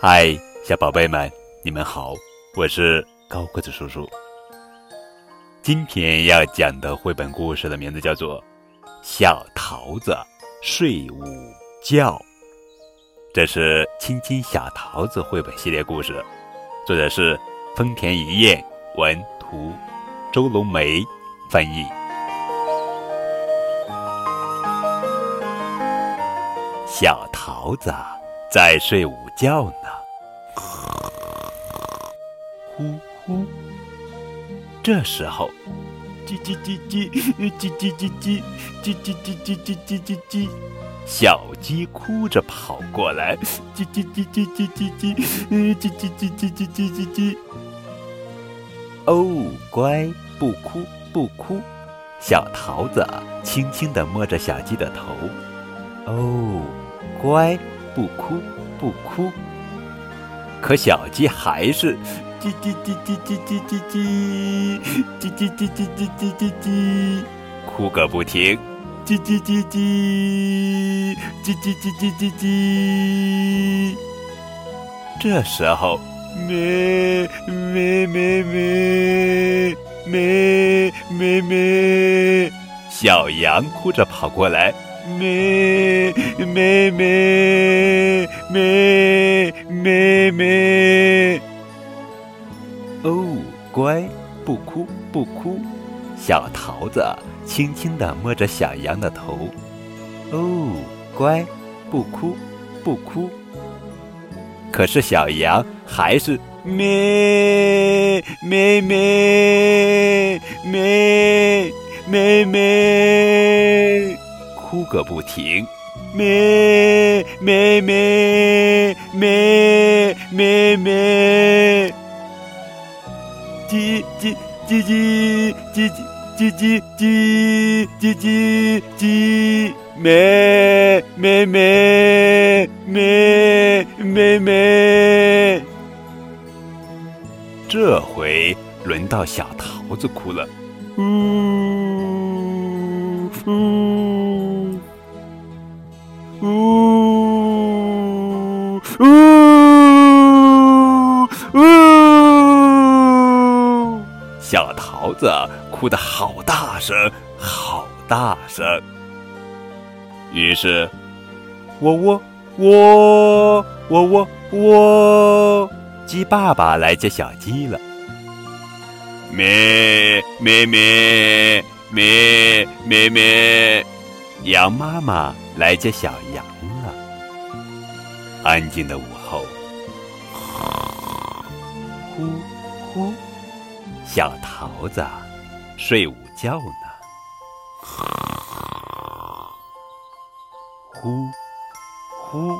嗨，小宝贝们，你们好，我是高个子叔叔。今天要讲的绘本故事的名字叫做《小桃子睡午觉》，这是《亲亲小桃子》绘本系列故事，作者是丰田一彦，文图，周龙梅翻译。小桃子在睡午觉呢，呼呼。这时候，叽叽叽叽，叽叽叽叽，叽叽叽叽叽叽叽叽，小鸡哭着跑过来，叽叽叽叽叽叽叽，叽叽叽叽叽叽叽叽。哦，乖，不哭不哭。小桃子轻轻地摸着小鸡的头。哦，乖，不哭不哭。可小鸡还是。叽叽叽叽叽叽叽叽，叽叽叽叽叽叽叽叽，哭个不停。叽叽叽叽，叽叽叽叽叽叽。这时候，咩咩咩咩咩咩咩，小羊哭着跑过来，咩咩咩咩咩咩。哦，乖，不哭不哭。小桃子轻轻地摸着小羊的头。哦，乖，不哭不哭。可是小羊还是咩咩咩咩咩咩，哭个不停。咩咩咩咩咩咩。叽叽叽叽叽叽叽叽叽叽叽，咩咩咩咩咩咩。这回轮到小桃子哭了，呜呜呜呜呜。小桃子哭得好大声，好大声。于是，喔喔喔喔喔喔，鸡爸爸来接小鸡了。咩咩咩咩咩咩，羊妈妈来接小羊了安静的午后呼呼小桃子睡午觉呢。呼呼